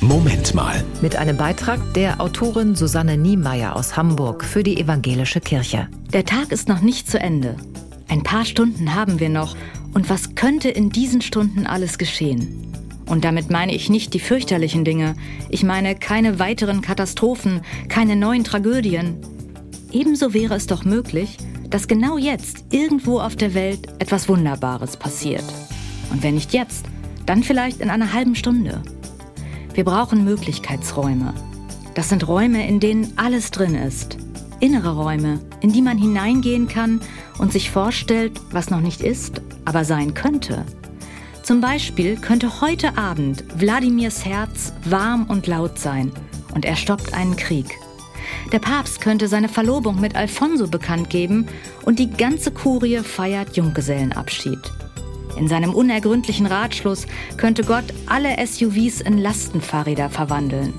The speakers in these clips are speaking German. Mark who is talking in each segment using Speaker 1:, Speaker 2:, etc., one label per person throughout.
Speaker 1: Moment mal.
Speaker 2: Mit einem Beitrag der Autorin Susanne Niemeyer aus Hamburg für die Evangelische Kirche.
Speaker 3: Der Tag ist noch nicht zu Ende. Ein paar Stunden haben wir noch. Und was könnte in diesen Stunden alles geschehen? Und damit meine ich nicht die fürchterlichen Dinge. Ich meine keine weiteren Katastrophen, keine neuen Tragödien. Ebenso wäre es doch möglich, dass genau jetzt irgendwo auf der Welt etwas Wunderbares passiert. Und wenn nicht jetzt, dann vielleicht in einer halben Stunde. Wir brauchen Möglichkeitsräume. Das sind Räume, in denen alles drin ist. Innere Räume, in die man hineingehen kann und sich vorstellt, was noch nicht ist, aber sein könnte. Zum Beispiel könnte heute Abend Wladimirs Herz warm und laut sein und er stoppt einen Krieg. Der Papst könnte seine Verlobung mit Alfonso bekannt geben und die ganze Kurie feiert Junggesellenabschied. In seinem unergründlichen Ratschluss könnte Gott alle SUVs in Lastenfahrräder verwandeln.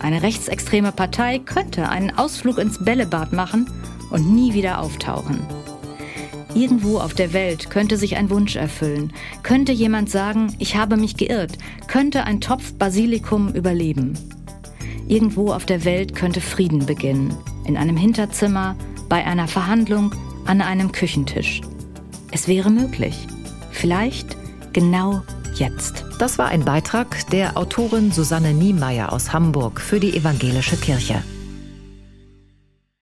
Speaker 3: Eine rechtsextreme Partei könnte einen Ausflug ins Bällebad machen und nie wieder auftauchen. Irgendwo auf der Welt könnte sich ein Wunsch erfüllen, könnte jemand sagen, ich habe mich geirrt, könnte ein Topf Basilikum überleben. Irgendwo auf der Welt könnte Frieden beginnen, in einem Hinterzimmer, bei einer Verhandlung, an einem Küchentisch. Es wäre möglich. Vielleicht genau jetzt.
Speaker 2: Das war ein Beitrag der Autorin Susanne Niemeyer aus Hamburg für die Evangelische Kirche.